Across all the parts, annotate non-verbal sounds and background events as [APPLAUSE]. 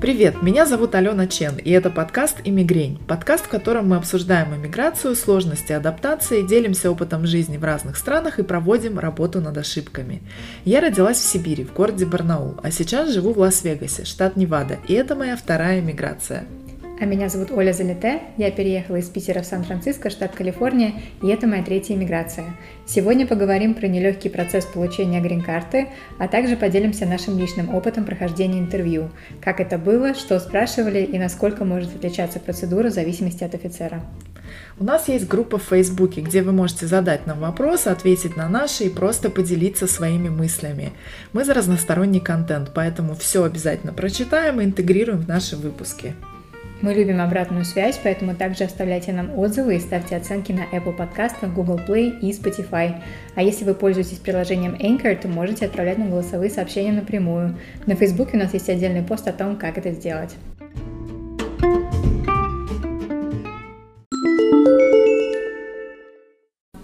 Привет, меня зовут Алена Чен, и это подкаст «Иммигрень». Подкаст, в котором мы обсуждаем иммиграцию, сложности адаптации, делимся опытом жизни в разных странах и проводим работу над ошибками. Я родилась в Сибири, в городе Барнаул, а сейчас живу в Лас-Вегасе, штат Невада, и это моя вторая иммиграция. А меня зовут Оля Залите, я переехала из Питера в Сан-Франциско, штат Калифорния, и это моя третья иммиграция. Сегодня поговорим про нелегкий процесс получения грин-карты, а также поделимся нашим личным опытом прохождения интервью, как это было, что спрашивали и насколько может отличаться процедура в зависимости от офицера. У нас есть группа в Фейсбуке, где вы можете задать нам вопросы, ответить на наши и просто поделиться своими мыслями. Мы за разносторонний контент, поэтому все обязательно прочитаем и интегрируем в наши выпуски. Мы любим обратную связь, поэтому также оставляйте нам отзывы и ставьте оценки на Apple подкастах, Google Play и Spotify. А если вы пользуетесь приложением Anchor, то можете отправлять нам голосовые сообщения напрямую. На Facebook у нас есть отдельный пост о том, как это сделать.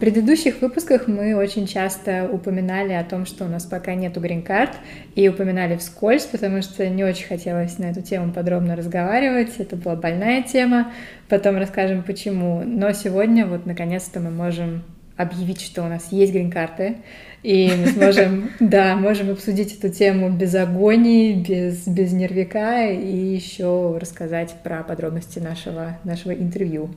Предыдущих выпусках мы очень часто упоминали о том, что у нас пока нету грин-карт, и упоминали вскользь, потому что не очень хотелось на эту тему подробно разговаривать, это была больная тема, потом расскажем почему. Но сегодня вот наконец-то мы можем объявить, что у нас есть грин-карты, и мы сможем, [LAUGHS] да, можем обсудить эту тему без агонии, без, без нервика, и еще рассказать про подробности нашего, нашего интервью.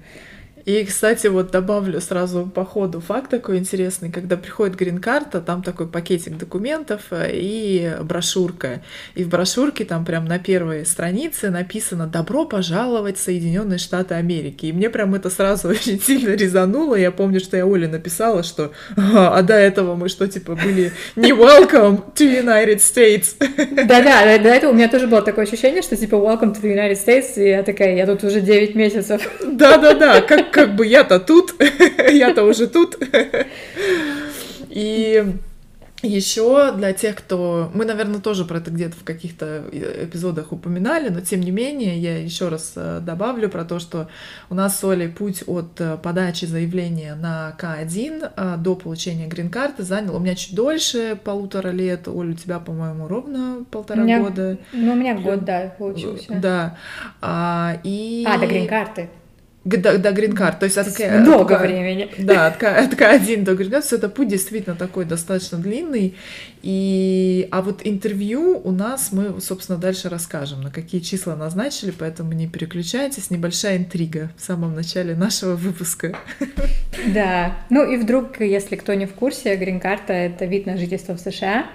И, кстати, вот добавлю сразу по ходу факт такой интересный. Когда приходит грин-карта, там такой пакетик документов э, и брошюрка. И в брошюрке там прям на первой странице написано «Добро пожаловать в Соединенные Штаты Америки». И мне прям это сразу [LAUGHS] очень сильно резануло. Я помню, что я Оле написала, что а, до этого мы что, типа, были не welcome to United States. Да-да, до этого у меня тоже было такое ощущение, что типа welcome to the United States, и я такая, я тут уже 9 месяцев. Да-да-да, как как бы я-то тут, [LAUGHS] я-то уже тут. И еще для тех, кто... Мы, наверное, тоже про это где-то в каких-то эпизодах упоминали, но тем не менее я еще раз э, добавлю про то, что у нас с Олей путь от э, подачи заявления на К1 э, до получения грин-карты занял у меня чуть дольше, полутора лет. Оля, у тебя, по-моему, ровно полтора меня... года. Ну, у меня год, да, получился. Да. А, и... а до грин-карты до, до грин-карт. То есть от, много от, времени. Да, от, от К1 до грин карт это путь действительно такой достаточно длинный. И, а вот интервью у нас мы, собственно, дальше расскажем, на какие числа назначили, поэтому не переключайтесь. Небольшая интрига в самом начале нашего выпуска. Да. Ну и вдруг, если кто не в курсе, грин-карта — это вид на жительство в США.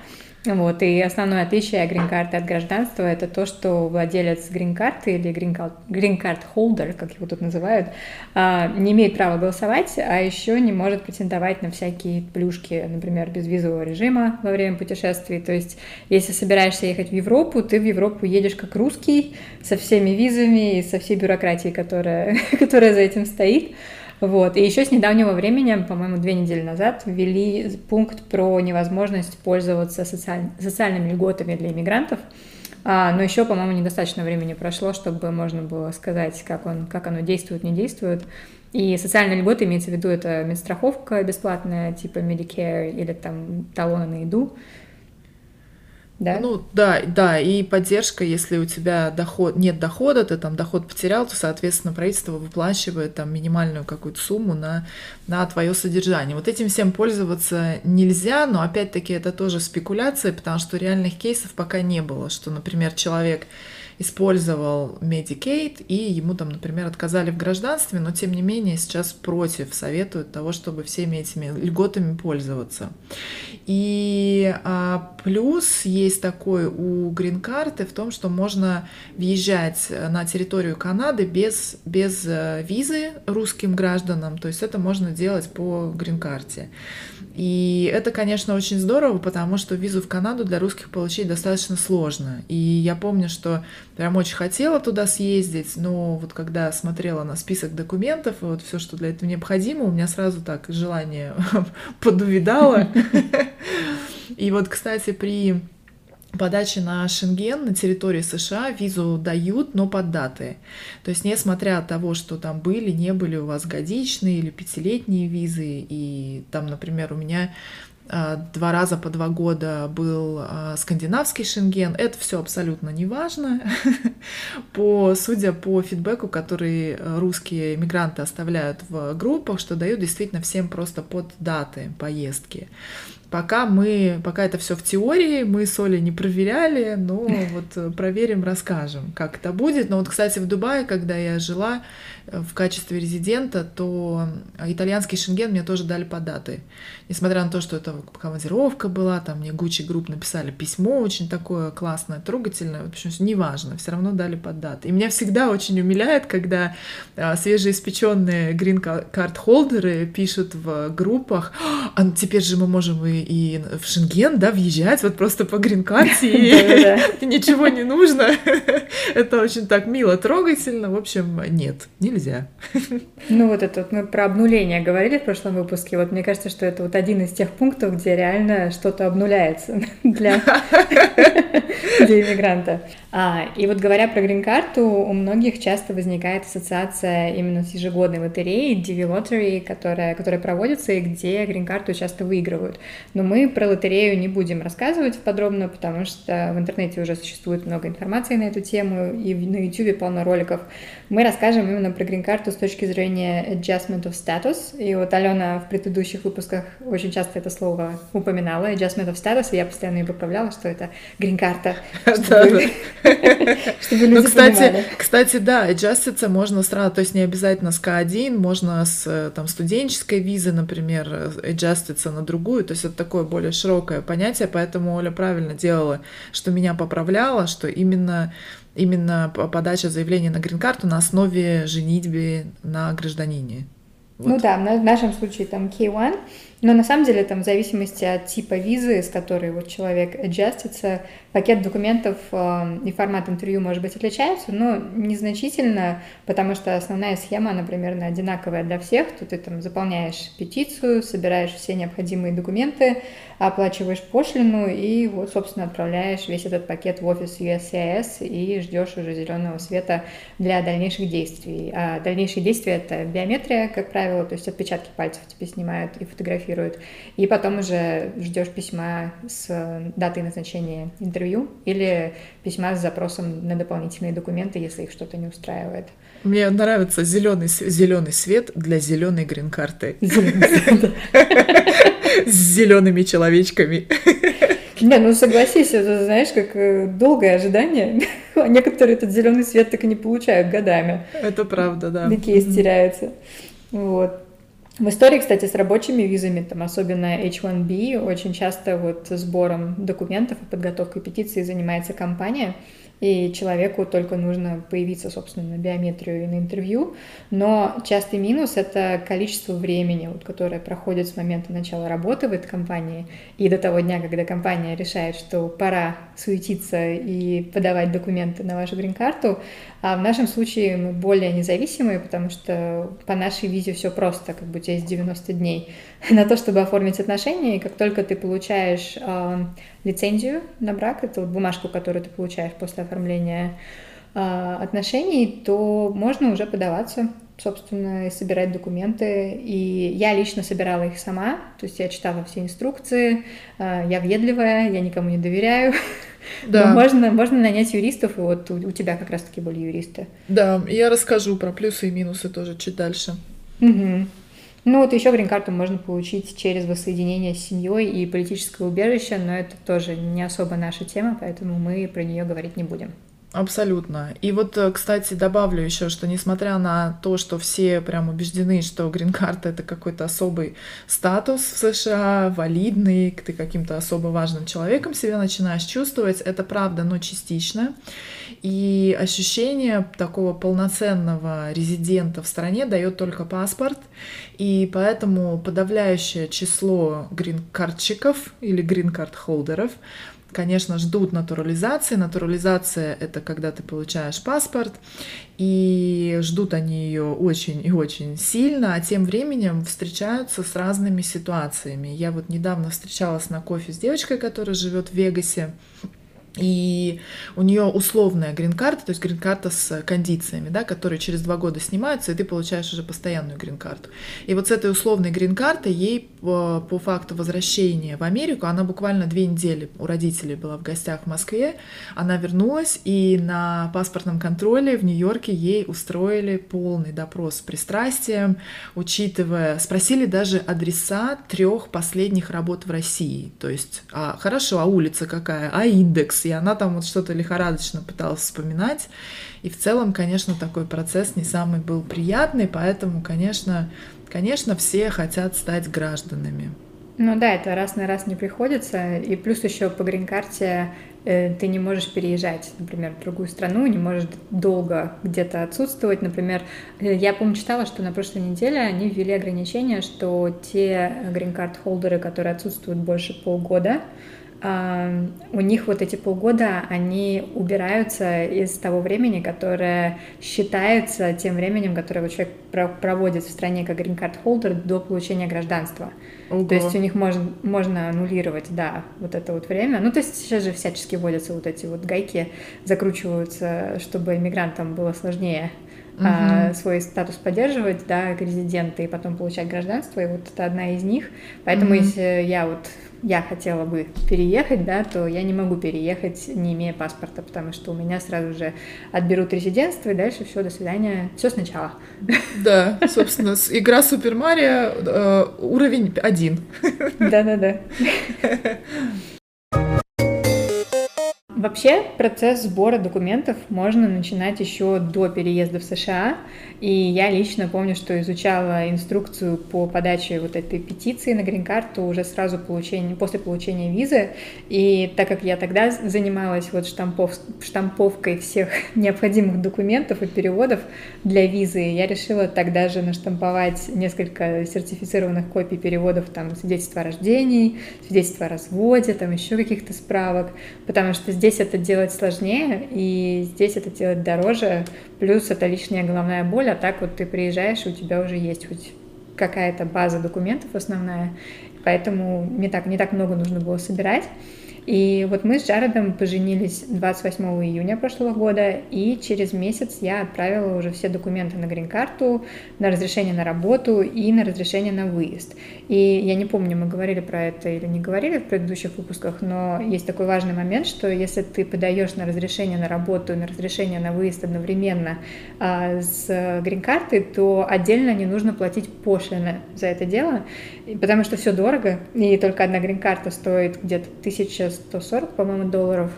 Вот, и основное отличие грин-карты от гражданства это то, что владелец грин-карты или грин-карт холдер, как его тут называют, а, не имеет права голосовать, а еще не может претендовать на всякие плюшки, например, безвизового режима во время путешествий. То есть, если собираешься ехать в Европу, ты в Европу едешь как русский, со всеми визами и со всей бюрократией, которая, [LAUGHS] которая за этим стоит. Вот. И еще с недавнего времени, по-моему, две недели назад, ввели пункт про невозможность пользоваться социаль... социальными льготами для иммигрантов. А, но еще, по-моему, недостаточно времени прошло, чтобы можно было сказать, как, он, как оно действует, не действует. И социальные льготы имеется в виду это медстраховка бесплатная, типа Medicare или там талоны на еду да? Ну, да, да, и поддержка, если у тебя доход, нет дохода, ты там доход потерял, то, соответственно, правительство выплачивает там минимальную какую-то сумму на, на твое содержание. Вот этим всем пользоваться нельзя, но опять-таки это тоже спекуляция, потому что реальных кейсов пока не было, что, например, человек использовал Medicaid, и ему там, например, отказали в гражданстве, но тем не менее сейчас против, советуют того, чтобы всеми этими льготами пользоваться. И а, плюс есть такой у грин-карты в том, что можно въезжать на территорию Канады без, без э, визы русским гражданам, то есть это можно делать по грин-карте. И это, конечно, очень здорово, потому что визу в Канаду для русских получить достаточно сложно. И я помню, что прям очень хотела туда съездить, но вот когда смотрела на список документов и вот все, что для этого необходимо, у меня сразу так желание [LAUGHS] подувидало. И вот, кстати, при подачи на Шенген на территории США визу дают, но под даты. То есть, несмотря от того, что там были, не были у вас годичные или пятилетние визы, и там, например, у меня два раза по два года был а, скандинавский шенген. Это все абсолютно не важно. [LAUGHS] по, судя по фидбэку, который русские мигранты оставляют в группах, что дают действительно всем просто под даты поездки. Пока мы, пока это все в теории, мы с Олей не проверяли, но [LAUGHS] вот проверим, расскажем, как это будет. Но вот, кстати, в Дубае, когда я жила, в качестве резидента, то итальянский шенген мне тоже дали под даты. Несмотря на то, что это командировка была, там мне Gucci Group написали письмо очень такое классное, трогательное, в общем, неважно, все равно дали под даты. И меня всегда очень умиляет, когда а, свежеиспеченные грин-карт-холдеры пишут в группах, а ну теперь же мы можем и, и в Шенген, да, въезжать вот просто по грин-карте, [LAUGHS] и [LAUGHS] ничего не нужно. [LAUGHS] Это очень так мило, трогательно. В общем, нет, не нельзя. Ну вот это вот мы про обнуление говорили в прошлом выпуске. Вот мне кажется, что это вот один из тех пунктов, где реально что-то обнуляется [LAUGHS] для, [LAUGHS] для иммигранта. А, и вот говоря про грин-карту, у многих часто возникает ассоциация именно с ежегодной лотереей DV Lottery, которая, которая проводится и где грин-карту часто выигрывают. Но мы про лотерею не будем рассказывать подробно, потому что в интернете уже существует много информации на эту тему, и на YouTube полно роликов. Мы расскажем именно про грин-карту с точки зрения adjustment of status. И вот Алена в предыдущих выпусках очень часто это слово упоминала, adjustment of status, и я постоянно ее поправляла, что это грин-карта. [LAUGHS] [LAUGHS] Чтобы люди ну, кстати, кстати, да, аджаститься можно сразу, то есть не обязательно с К1, можно с э, там, студенческой визы, например, аджаститься на другую, то есть это такое более широкое понятие, поэтому Оля правильно делала, что меня поправляла, что именно именно подача заявления на грин-карту на основе женитьбы на гражданине. Вот. Ну да, в нашем случае там K1, но на самом деле там в зависимости от типа визы, с которой вот человек аджастится, Пакет документов э, и формат интервью, может быть, отличаются, но незначительно, потому что основная схема, она примерно одинаковая для всех. Тут ты там заполняешь петицию, собираешь все необходимые документы, оплачиваешь пошлину и вот, собственно, отправляешь весь этот пакет в офис USCIS и ждешь уже зеленого света для дальнейших действий. А дальнейшие действия — это биометрия, как правило, то есть отпечатки пальцев тебе снимают и фотографируют. И потом уже ждешь письма с датой назначения интервью интервью или письма с запросом на дополнительные документы, если их что-то не устраивает. Мне нравится зеленый, зеленый свет для зеленой грин-карты. [LAUGHS] С зелеными человечками. Не, ну согласись, это знаешь, как э, долгое ожидание. А некоторые этот зеленый свет так и не получают годами. Это правда, да. Такие теряются. Вот. В истории, кстати, с рабочими визами, там, особенно H1B, очень часто вот сбором документов и подготовкой петиции занимается компания, и человеку только нужно появиться, собственно, на биометрию и на интервью. Но частый минус — это количество времени, вот, которое проходит с момента начала работы в этой компании и до того дня, когда компания решает, что пора суетиться и подавать документы на вашу грин-карту. А в нашем случае мы более независимые, потому что по нашей визе все просто, как бы у тебя есть 90 дней [LAUGHS] на то, чтобы оформить отношения, и как только ты получаешь э, лицензию на брак, это вот бумажку, которую ты получаешь после оформления э, отношений, то можно уже подаваться, собственно, и собирать документы. И я лично собирала их сама, то есть я читала все инструкции, э, я въедливая, я никому не доверяю. [LAUGHS] Да. Но можно, можно нанять юристов, и вот у, у тебя как раз-таки были юристы. Да, я расскажу про плюсы и минусы тоже чуть дальше. Угу. Ну вот еще грин-карту можно получить через воссоединение с семьей и политическое убежище, но это тоже не особо наша тема, поэтому мы про нее говорить не будем. Абсолютно. И вот, э, кстати, добавлю еще, что несмотря на то, что все прям убеждены, что грин-карта это какой-то особый статус в США, валидный, ты каким-то особо важным человеком себя начинаешь чувствовать, это правда, но частично. И ощущение такого полноценного резидента в стране дает только паспорт, и поэтому подавляющее число грин-картчиков или грин-карт-холдеров конечно, ждут натурализации. Натурализация — это когда ты получаешь паспорт, и ждут они ее очень и очень сильно, а тем временем встречаются с разными ситуациями. Я вот недавно встречалась на кофе с девочкой, которая живет в Вегасе, и у нее условная грин-карта, то есть грин-карта с кондициями, да, которые через два года снимаются, и ты получаешь уже постоянную грин-карту. И вот с этой условной грин-картой ей по, по факту возвращения в Америку, она буквально две недели у родителей была в гостях в Москве, она вернулась, и на паспортном контроле в Нью-Йорке ей устроили полный допрос с пристрастием, учитывая, спросили даже адреса трех последних работ в России. То есть, а, хорошо, а улица какая, а индекс, и она там вот что-то лихорадочно пыталась вспоминать. И в целом, конечно, такой процесс не самый был приятный, поэтому, конечно, конечно, все хотят стать гражданами. Ну да, это раз на раз не приходится. И плюс еще по грин-карте э, ты не можешь переезжать, например, в другую страну, не можешь долго где-то отсутствовать. Например, э, я, помню, читала, что на прошлой неделе они ввели ограничение, что те грин-карт-холдеры, которые отсутствуют больше полгода, у них вот эти полгода, они убираются из того времени, которое считается тем временем, которое вот человек проводит в стране как грин-карт холдер до получения гражданства. Ого. То есть у них можно, можно аннулировать, да, вот это вот время. Ну, то есть сейчас же всячески вводятся вот эти вот гайки, закручиваются, чтобы иммигрантам было сложнее угу. а, свой статус поддерживать, да, резиденты, и потом получать гражданство, и вот это одна из них. Поэтому угу. если я вот я хотела бы переехать, да, то я не могу переехать, не имея паспорта, потому что у меня сразу же отберут резидентство, и дальше все, до свидания, все сначала. Да, собственно, игра Супер Марио э, уровень один. Да-да-да. Вообще процесс сбора документов можно начинать еще до переезда в США. И я лично помню, что изучала инструкцию по подаче вот этой петиции на грин-карту уже сразу получения, после получения визы. И так как я тогда занималась вот штампов, штамповкой всех [LAUGHS] необходимых документов и переводов для визы, я решила тогда же наштамповать несколько сертифицированных копий переводов, там, свидетельства о рождении, свидетельства о разводе, там еще каких-то справок, потому что здесь здесь это делать сложнее, и здесь это делать дороже, плюс это лишняя головная боль, а так вот ты приезжаешь, и у тебя уже есть хоть какая-то база документов основная, поэтому не так, не так много нужно было собирать. И вот мы с Джаредом поженились 28 июня прошлого года, и через месяц я отправила уже все документы на грин-карту, на разрешение на работу и на разрешение на выезд. И я не помню, мы говорили про это или не говорили в предыдущих выпусках, но есть такой важный момент, что если ты подаешь на разрешение на работу и на разрешение на выезд одновременно а, с грин-картой, то отдельно не нужно платить пошлины за это дело, потому что все дорого, и только одна грин-карта стоит где-то 1140, по-моему, долларов,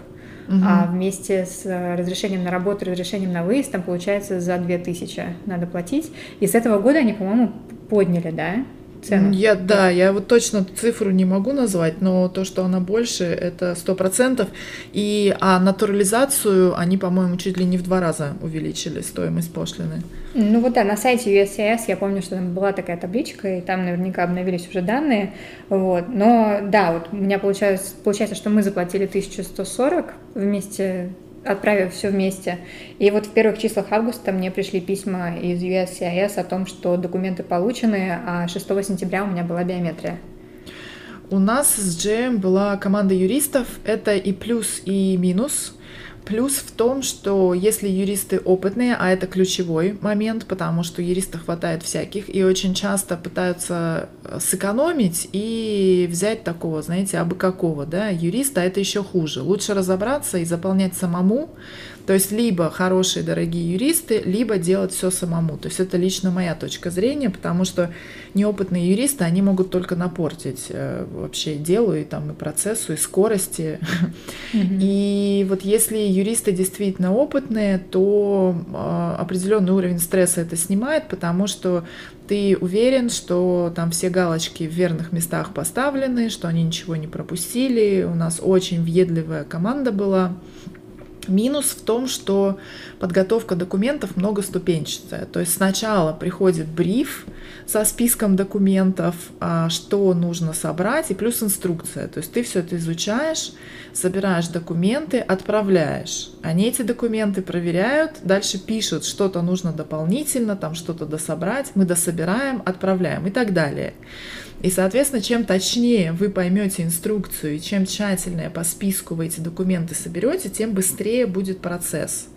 Угу. А вместе с разрешением на работу, разрешением на выезд, там получается за 2000 надо платить. И с этого года они, по-моему, подняли, да? Цену? Я, да, я вот точно цифру не могу назвать, но то, что она больше, это сто процентов. И а натурализацию они, по-моему, чуть ли не в два раза увеличили стоимость пошлины. Ну вот да, на сайте USCIS я помню, что там была такая табличка, и там наверняка обновились уже данные. Вот. Но да, вот у меня получается, получается, что мы заплатили 1140 вместе отправив все вместе. И вот в первых числах августа мне пришли письма из USCIS о том, что документы получены, а 6 сентября у меня была биометрия. У нас с Джеем была команда юристов. Это и плюс, и минус. Плюс в том, что если юристы опытные, а это ключевой момент, потому что юристов хватает всяких, и очень часто пытаются э, сэкономить и взять такого, знаете, абы какого, да, юриста, это еще хуже. Лучше разобраться и заполнять самому, то есть либо хорошие, дорогие юристы, либо делать все самому. То есть это лично моя точка зрения, потому что неопытные юристы, они могут только напортить э, вообще делу и там и процессу, и скорости. Mm-hmm. И вот если юристы действительно опытные, то э, определенный уровень стресса это снимает, потому что ты уверен, что там все галочки в верных местах поставлены, что они ничего не пропустили. У нас очень въедливая команда была. Минус в том, что подготовка документов многоступенчатая. То есть сначала приходит бриф со списком документов, а, что нужно собрать, и плюс инструкция. То есть ты все это изучаешь, собираешь документы, отправляешь. Они эти документы проверяют, дальше пишут, что-то нужно дополнительно, там что-то дособрать, мы дособираем, отправляем и так далее. И, соответственно, чем точнее вы поймете инструкцию и чем тщательнее по списку вы эти документы соберете, тем быстрее будет процесс.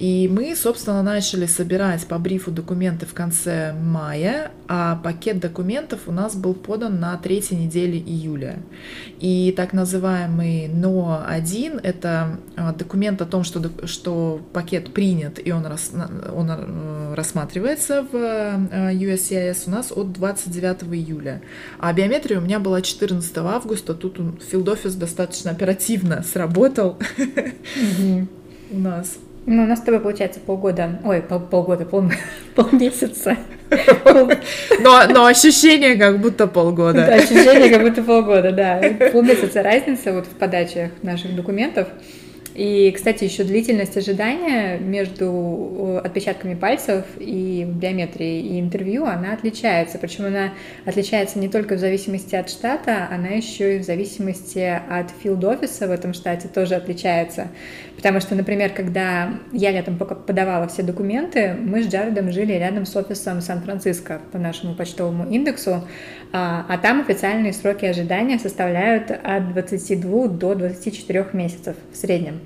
И мы, собственно, начали собирать по брифу документы в конце мая, а пакет документов у нас был подан на третьей неделе июля. И так называемый НО-1 — это а, документ о том, что, что пакет принят и он, рас, он э, рассматривается в э, USCIS у нас от 29 июля. А биометрия у меня была 14 августа, тут Office достаточно оперативно сработал [LAUGHS] у нас. Ну, у нас с тобой получается полгода, ой, пол, полгода, пол, [LAUGHS] полмесяца. [LAUGHS] Но, но ощущение как будто полгода. Да, ощущение как будто полгода, да. Полмесяца разница вот в подачах наших документов. И, кстати, еще длительность ожидания между отпечатками пальцев и биометрией и интервью, она отличается. Причем она отличается не только в зависимости от штата, она еще и в зависимости от филд-офиса в этом штате тоже отличается. Потому что, например, когда я летом подавала все документы, мы с Джаредом жили рядом с офисом Сан-Франциско по нашему почтовому индексу, а, а там официальные сроки ожидания составляют от 22 до 24 месяцев в среднем.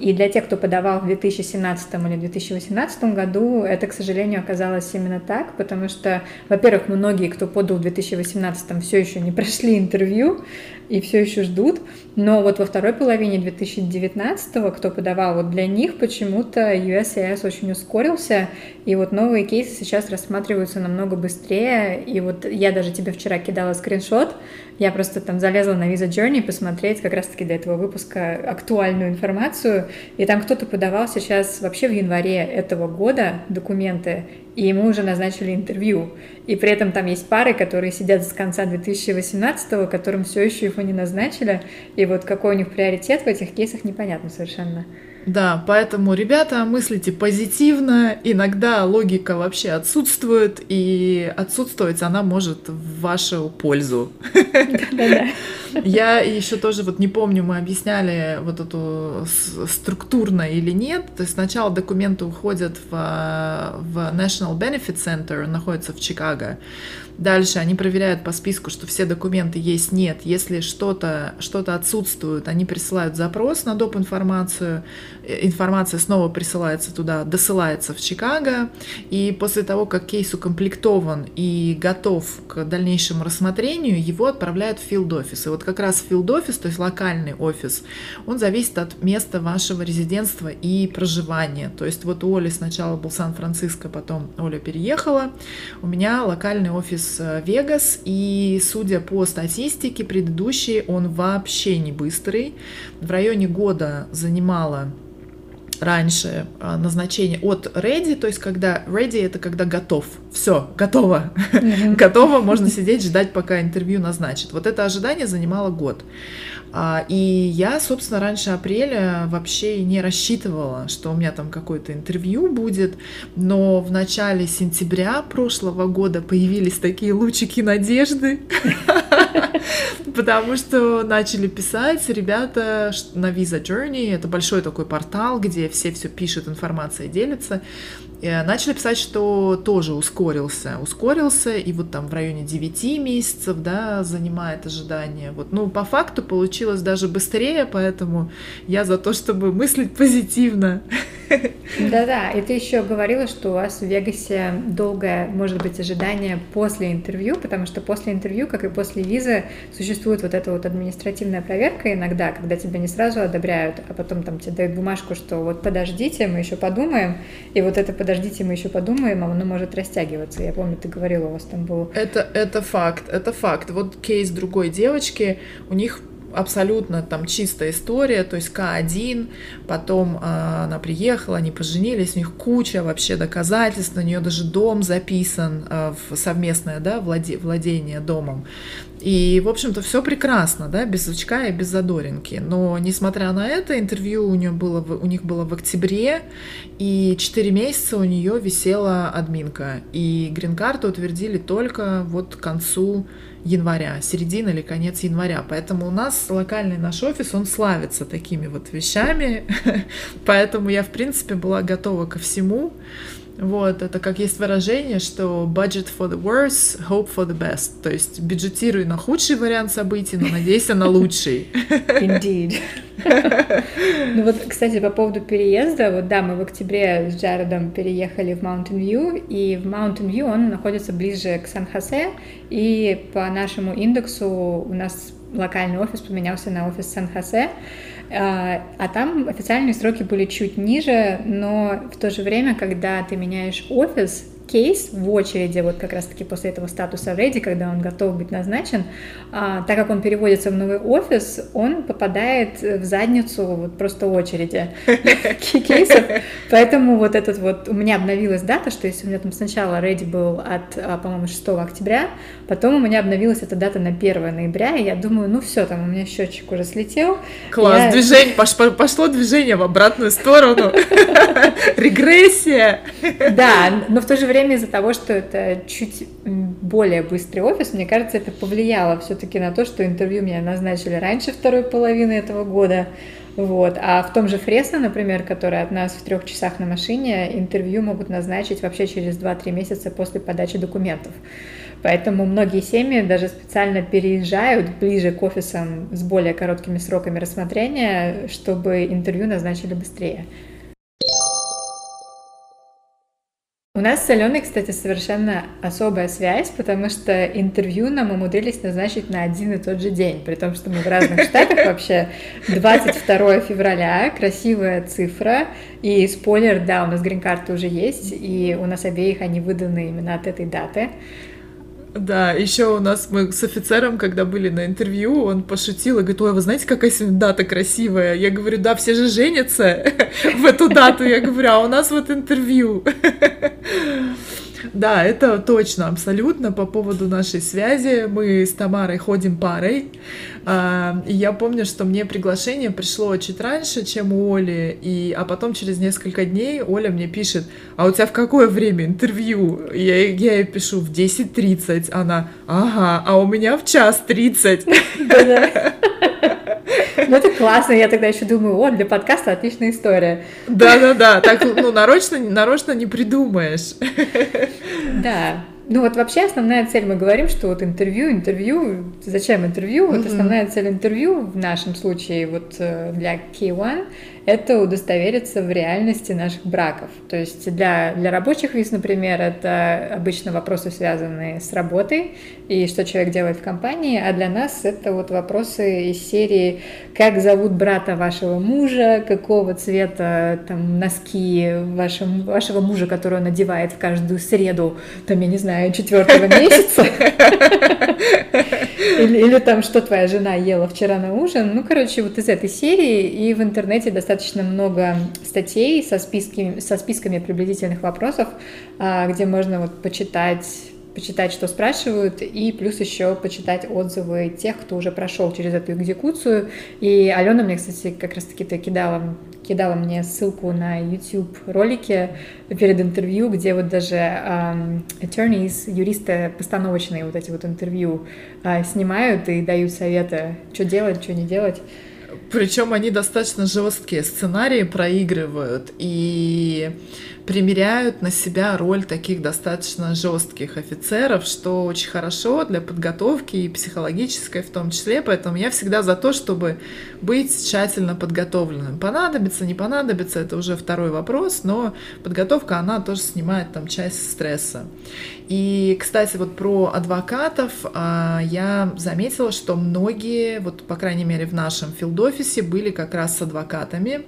И для тех, кто подавал в 2017 или 2018 году, это, к сожалению, оказалось именно так, потому что, во-первых, многие, кто подал в 2018, все еще не [LAUGHS] прошли интервью, и все еще ждут. Но вот во второй половине 2019, кто подавал, вот для них почему-то USCIS очень ускорился, и вот новые кейсы сейчас рассматриваются намного быстрее. И вот я даже тебе вчера кидала скриншот, я просто там залезла на Visa Journey посмотреть как раз-таки до этого выпуска актуальную информацию, и там кто-то подавал сейчас вообще в январе этого года документы, и ему уже назначили интервью. И при этом там есть пары, которые сидят с конца 2018-го, которым все еще его не назначили, и вот какой у них приоритет в этих кейсах непонятно совершенно. Да, поэтому, ребята, мыслите позитивно, иногда логика вообще отсутствует, и отсутствовать она может в вашу пользу. Я еще тоже вот не помню, мы объясняли вот эту структурно или нет. То есть сначала документы уходят в, в National Benefit Center, находится в Чикаго. Дальше они проверяют по списку, что все документы есть, нет. Если что-то что отсутствует, они присылают запрос на доп. информацию. Информация снова присылается туда, досылается в Чикаго. И после того, как кейс укомплектован и готов к дальнейшему рассмотрению, его отправляют в office. И вот как раз office, то есть локальный офис, он зависит от места вашего резидентства и проживания. То есть вот у Оли сначала был Сан-Франциско, потом Оля переехала. У меня локальный офис офис э, Вегас, и судя по статистике предыдущей, он вообще не быстрый. В районе года занимала раньше э, назначение от ready, то есть когда ready это когда готов, все, готово, [LAUGHS] готово, можно сидеть, ждать, пока интервью назначат. Вот это ожидание занимало год. А, и я, собственно, раньше апреля вообще не рассчитывала, что у меня там какое-то интервью будет, но в начале сентября прошлого года появились такие лучики надежды, [LAUGHS] [LAUGHS] потому что начали писать ребята на Visa Journey, это большой такой портал, где все все пишут, информация делится, начали писать, что тоже ускорился, ускорился, и вот там в районе 9 месяцев, да, занимает ожидание. Вот, ну, по факту получилось даже быстрее, поэтому я за то, чтобы мыслить позитивно. Да-да, и ты еще говорила, что у вас в Вегасе долгое, может быть, ожидание после интервью, потому что после интервью, как и после визы, существует вот эта вот административная проверка иногда, когда тебя не сразу одобряют, а потом там тебе дают бумажку, что вот подождите, мы еще подумаем, и вот это подождите, мы еще подумаем, а оно может растягиваться. Я помню, ты говорила, у вас там был... Это, это факт, это факт. Вот кейс другой девочки, у них абсолютно там чистая история, то есть К1, потом а, она приехала, они поженились, у них куча вообще доказательств, на нее даже дом записан а, в совместное, да, владе, владение домом. И, в общем-то, все прекрасно, да, без очка и без задоринки. Но, несмотря на это, интервью у, нее было, у них было в октябре, и 4 месяца у нее висела админка. И грин-карту утвердили только вот к концу января, середина или конец января. Поэтому у нас локальный наш офис, он славится такими вот вещами. [LAUGHS] Поэтому я, в принципе, была готова ко всему. Вот, это как есть выражение, что budget for the worst, hope for the best. То есть бюджетируй на худший вариант событий, но надейся на лучший. [LAUGHS] Indeed. Ну вот, кстати, по поводу переезда, вот да, мы в октябре с Джаредом переехали в Mountain View, и в Mountain View он находится ближе к Сан-Хосе, и по нашему индексу у нас локальный офис поменялся на офис Сан-Хосе. А, а там официальные сроки были чуть ниже, но в то же время, когда ты меняешь офис, кейс в очереди, вот как раз-таки после этого статуса ready, когда он готов быть назначен, а, так как он переводится в новый офис, он попадает в задницу вот просто очереди кейсов. Поэтому вот этот вот, у меня обновилась дата, что если у меня там сначала ready был от, а, по-моему, 6 октября, потом у меня обновилась эта дата на 1 ноября, и я думаю, ну все, там у меня счетчик уже слетел. Класс, я... движение, пошло, движение в обратную сторону. [LAUGHS] Регрессия. Да, но в то же время из-за того, что это чуть более быстрый офис, мне кажется, это повлияло все-таки на то, что интервью меня назначили раньше второй половины этого года. Вот. А в том же Фресно, например, который от нас в трех часах на машине, интервью могут назначить вообще через 2-3 месяца после подачи документов. Поэтому многие семьи даже специально переезжают ближе к офисам с более короткими сроками рассмотрения, чтобы интервью назначили быстрее. У нас с Аленой, кстати, совершенно особая связь, потому что интервью нам умудрились назначить на один и тот же день, при том, что мы в разных [LAUGHS] штатах вообще. 22 февраля, красивая цифра, и спойлер, да, у нас грин-карты уже есть, и у нас обеих они выданы именно от этой даты. Да, еще у нас мы с офицером, когда были на интервью, он пошутил и говорит, ой, вы знаете, какая сегодня дата красивая? Я говорю, да, все же женятся [LAUGHS] в эту дату. Я говорю, а у нас вот интервью. [LAUGHS] Да, это точно, абсолютно по поводу нашей связи. Мы с Тамарой ходим парой. А, и я помню, что мне приглашение пришло чуть раньше, чем у Оли, и, а потом через несколько дней Оля мне пишет, а у тебя в какое время интервью? Я, я ей пишу в 10.30, она, ага, а у меня в час 30. [LAUGHS] Ну, это классно. Я тогда еще думаю, о, для подкаста отличная история. Да-да-да. Так, ну, нарочно, нарочно не придумаешь. Да. Ну вот вообще основная цель, мы говорим, что вот интервью, интервью, зачем интервью? Вот основная цель интервью в нашем случае вот э, для K1 это удостовериться в реальности наших браков. То есть для, для рабочих виз, например, это обычно вопросы, связанные с работой и что человек делает в компании, а для нас это вот вопросы из серии «Как зовут брата вашего мужа?», «Какого цвета там носки вашего, вашего мужа, который он надевает в каждую среду, там, я не знаю, четвертого [LAUGHS] месяца?» или там «Что твоя жена ела вчера на ужин?». Ну, короче, вот из этой серии, и в интернете достаточно достаточно много статей со списками, со списками приблизительных вопросов, а, где можно вот почитать почитать, что спрашивают, и плюс еще почитать отзывы тех, кто уже прошел через эту экзекуцию. И Алена мне, кстати, как раз-таки кидала, кидала мне ссылку на YouTube ролики перед интервью, где вот даже um, attorneys, юристы постановочные вот эти вот интервью uh, снимают и дают советы, что делать, что не делать. Причем они достаточно жесткие сценарии проигрывают и примеряют на себя роль таких достаточно жестких офицеров, что очень хорошо для подготовки и психологической в том числе. Поэтому я всегда за то, чтобы быть тщательно подготовленным. Понадобится, не понадобится, это уже второй вопрос, но подготовка, она тоже снимает там часть стресса. И, кстати, вот про адвокатов а, я заметила, что многие, вот по крайней мере в нашем филд фронт-офисе были как раз с адвокатами.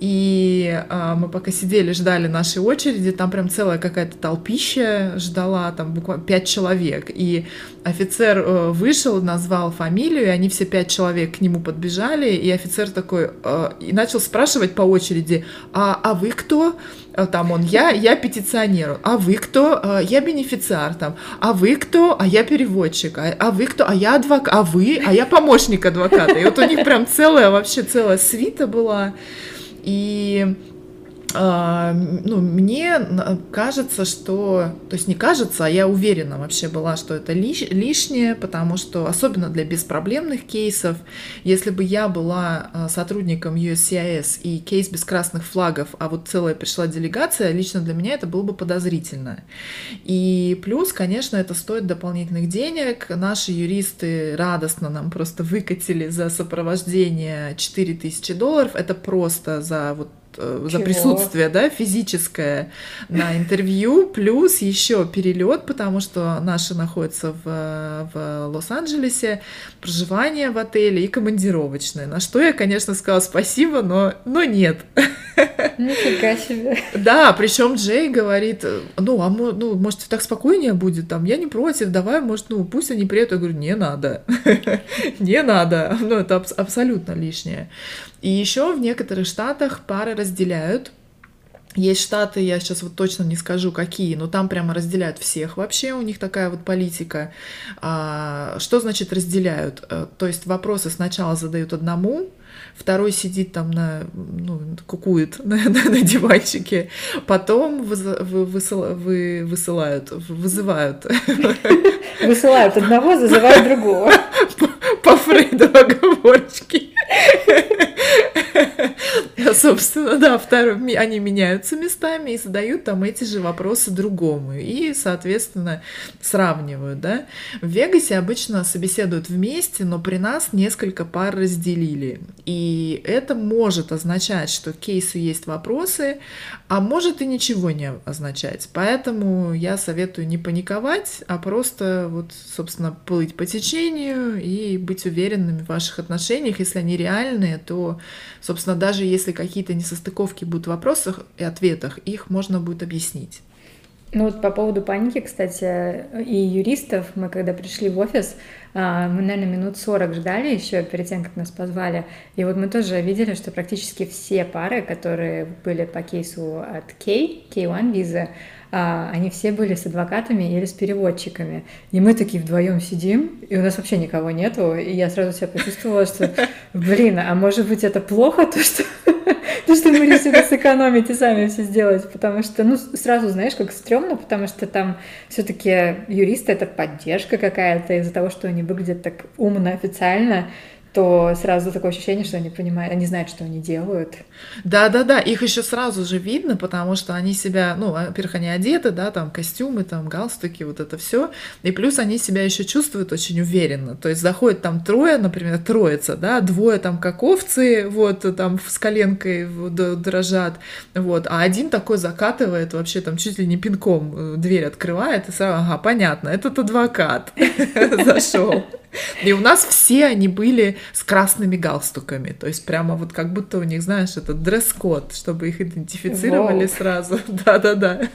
И а, мы пока сидели, ждали нашей очереди, там прям целая какая-то толпища ждала, там буквально пять человек. И офицер э, вышел, назвал фамилию, и они все пять человек к нему подбежали, и офицер такой, э, и начал спрашивать по очереди, а, а вы кто? А там он, я, я петиционер, а вы кто? А, я бенефициар, там, а вы кто? А я переводчик, а, а вы кто? А я адвокат, а вы? А я помощник адвоката. И вот у них прям целая, вообще целая свита была. И ну, мне кажется, что, то есть не кажется, а я уверена вообще была, что это лиш, лишнее, потому что, особенно для беспроблемных кейсов, если бы я была а, сотрудником USCIS и кейс без красных флагов, а вот целая пришла делегация, лично для меня это было бы подозрительно. И плюс, конечно, это стоит дополнительных денег. Наши юристы радостно нам просто выкатили за сопровождение 4000 долларов. Это просто за вот Э, за присутствие, да, физическое на интервью, плюс еще перелет, потому что наши находятся в, в Лос-Анджелесе, проживание в отеле и командировочное. На что я, конечно, сказала спасибо, но, но нет. Нифига себе. Да, причем Джей говорит, ну, а ну, может, так спокойнее будет, там, я не против, давай, может, ну, пусть они приедут. Я говорю, не надо, [LAUGHS] не надо, ну, это абсолютно лишнее. И еще в некоторых штатах пары разделяют. Есть штаты, я сейчас вот точно не скажу какие, но там прямо разделяют всех вообще, у них такая вот политика. А, что значит разделяют? Э, то есть вопросы сначала задают одному, второй сидит там на, ну, кукует [LAUGHS] на, на, на диванчике, потом вы, вы, вы, высылают, вызывают. Высылают одного, [LAUGHS] зазывают другого. По, по Фрейду оговорочки. [LAUGHS] Собственно, да, второй, они меняются местами и задают там эти же вопросы другому. И, соответственно, сравнивают, да. В Вегасе обычно собеседуют вместе, но при нас несколько пар разделили. И это может означать, что кейсу есть вопросы, а может и ничего не означать. Поэтому я советую не паниковать, а просто вот, собственно, плыть по течению и быть уверенными в ваших отношениях. Если они реальные, то, собственно, даже если какие-то несостыковки будут в вопросах и ответах, их можно будет объяснить. Ну вот по поводу паники, кстати, и юристов, мы когда пришли в офис, а, мы, наверное, минут 40 ждали еще перед тем, как нас позвали. И вот мы тоже видели, что практически все пары, которые были по кейсу от K, K1 визы, они все были с адвокатами или с переводчиками. И мы такие вдвоем сидим, и у нас вообще никого нету. И я сразу себя почувствовала, что, блин, а может быть это плохо, то, что, [LAUGHS] то, что мы решили сэкономить и сами все сделать, потому что, ну, сразу знаешь, как стрёмно, потому что там все таки юристы — это поддержка какая-то из-за того, что они выглядят так умно, официально, то сразу такое ощущение, что они понимают, они знают, что они делают. Да, да, да, их еще сразу же видно, потому что они себя, ну, во-первых, они одеты, да, там костюмы, там галстуки, вот это все, и плюс они себя еще чувствуют очень уверенно. То есть заходит там трое, например, троица, да, двое там как овцы, вот там с коленкой дрожат, вот, а один такой закатывает вообще там чуть ли не пинком э, дверь открывает и сразу, ага, понятно, этот адвокат [LAUGHS] зашел. И у нас все они были с красными галстуками. То есть прямо вот как будто у них, знаешь, этот дресс-код, чтобы их идентифицировали Воу. сразу. [LAUGHS] Да-да-да.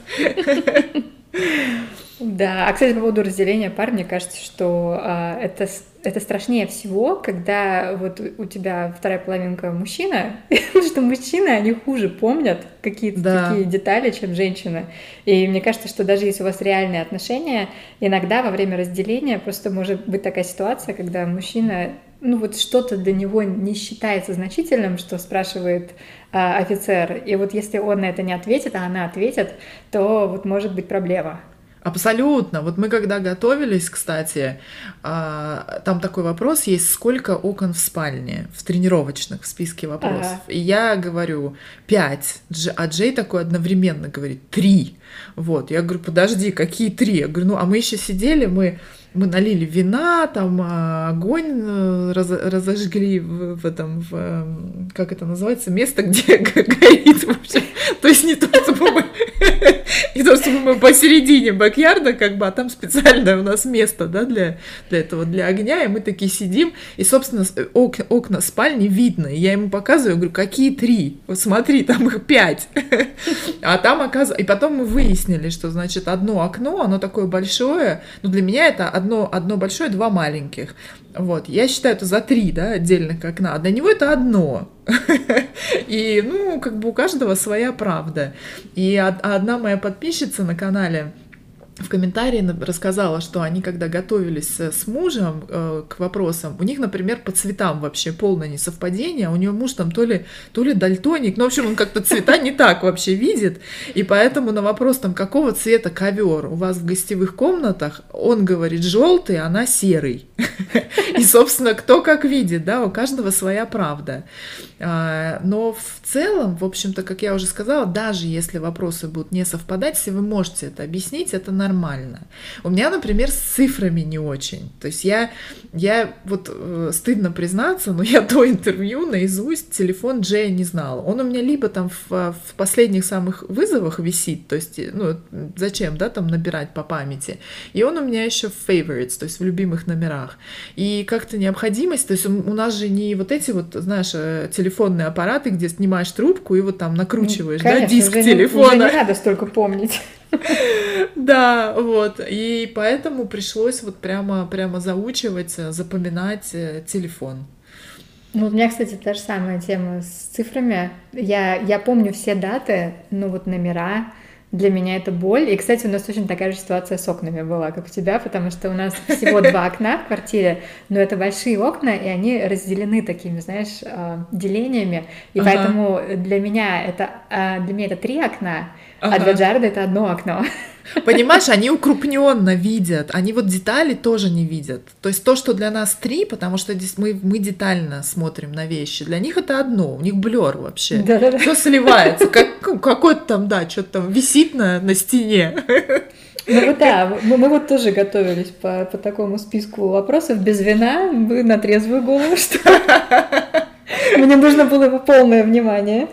Да, а кстати, по поводу разделения пар, мне кажется, что а, это, это страшнее всего, когда вот у тебя вторая половинка мужчина, [LAUGHS] потому что мужчины, они хуже помнят какие-то да. такие детали, чем женщины. И мне кажется, что даже если у вас реальные отношения, иногда во время разделения просто может быть такая ситуация, когда мужчина ну вот что-то для него не считается значительным, что спрашивает э, офицер, и вот если он на это не ответит, а она ответит, то вот может быть проблема. Абсолютно. Вот мы когда готовились, кстати, а, там такой вопрос есть, сколько окон в спальне, в тренировочных, в списке вопросов. Ага. И я говорю пять, а Джей такой одновременно говорит три. Вот, я говорю, подожди, какие три? Я говорю, ну, а мы еще сидели, мы мы налили вина, там а, огонь э, раз, разожгли в, в этом, в, эм, как это называется, место, где [LAUGHS] горит вообще. То есть не то, чтобы мы И то, что мы посередине бэк-ярда, как бы, а там специальное у нас место, да, для, для этого, для огня, и мы такие сидим, и, собственно, ок, окна спальни видно, и я ему показываю, говорю, какие три? Вот смотри, там их пять. [LAUGHS] А там, оказывается, и потом мы выяснили, что, значит, одно окно, оно такое большое, ну, для меня это одно, одно большое, два маленьких. Вот, я считаю это за три, да, отдельных окна, а для него это одно. И, ну, как бы у каждого своя правда. И одна моя подписчица на канале, в комментарии рассказала, что они, когда готовились с мужем э, к вопросам, у них, например, по цветам вообще полное несовпадение, у нее муж там то ли, то ли дальтоник, ну, в общем, он как-то цвета не так вообще видит, и поэтому на вопрос там, какого цвета ковер у вас в гостевых комнатах, он говорит желтый, она серый. [LAUGHS] И, собственно, кто как видит, да, у каждого своя правда. А, но в целом, в общем-то, как я уже сказала, даже если вопросы будут не совпадать, если вы можете это объяснить, это нормально. У меня, например, с цифрами не очень. То есть я, я вот э, стыдно признаться, но я до интервью наизусть телефон Джея не знала. Он у меня либо там в, в последних самых вызовах висит, то есть, ну, зачем, да, там набирать по памяти. И он у меня еще в favorites, то есть в любимых номерах. И как-то необходимость, то есть у нас же не вот эти вот, знаешь, э, телефоны телефонные аппараты, где снимаешь трубку и вот там накручиваешь, Конечно, да, диск уже телефона. Не, уже не надо столько помнить. [LAUGHS] Да, вот. И поэтому пришлось вот прямо, прямо заучивать, запоминать э, телефон. Ну, у меня, кстати, та же самая тема с цифрами. Я, я помню все даты, ну вот номера, для меня это боль. И, кстати, у нас очень такая же ситуация с окнами была, как у тебя, потому что у нас всего два окна в квартире, но это большие окна, и они разделены такими, знаешь, а, делениями. И ага. поэтому для меня это а, для меня это три окна, ага. а для Джареда это одно окно. [LAUGHS] Понимаешь, они укрупненно видят, они вот детали тоже не видят. То есть то, что для нас три, потому что здесь мы, мы детально смотрим на вещи, для них это одно, у них блер вообще. Да-да-да. Все сливается, как, какой-то там, да, что-то там висит на, на стене. Ну вот да, мы, мы вот тоже готовились по, по такому списку вопросов без вина, вы на трезвую голову, что [LAUGHS] мне нужно было его полное внимание.